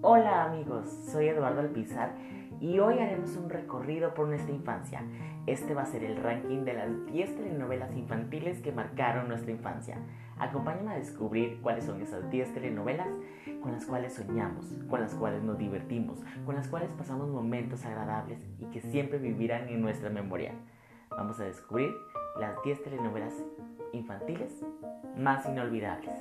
Hola amigos, soy Eduardo Alpizar y hoy haremos un recorrido por nuestra infancia. Este va a ser el ranking de las 10 telenovelas infantiles que marcaron nuestra infancia. Acompáñame a descubrir cuáles son esas 10 telenovelas con las cuales soñamos, con las cuales nos divertimos, con las cuales pasamos momentos agradables y que siempre vivirán en nuestra memoria. Vamos a descubrir las 10 telenovelas infantiles más inolvidables.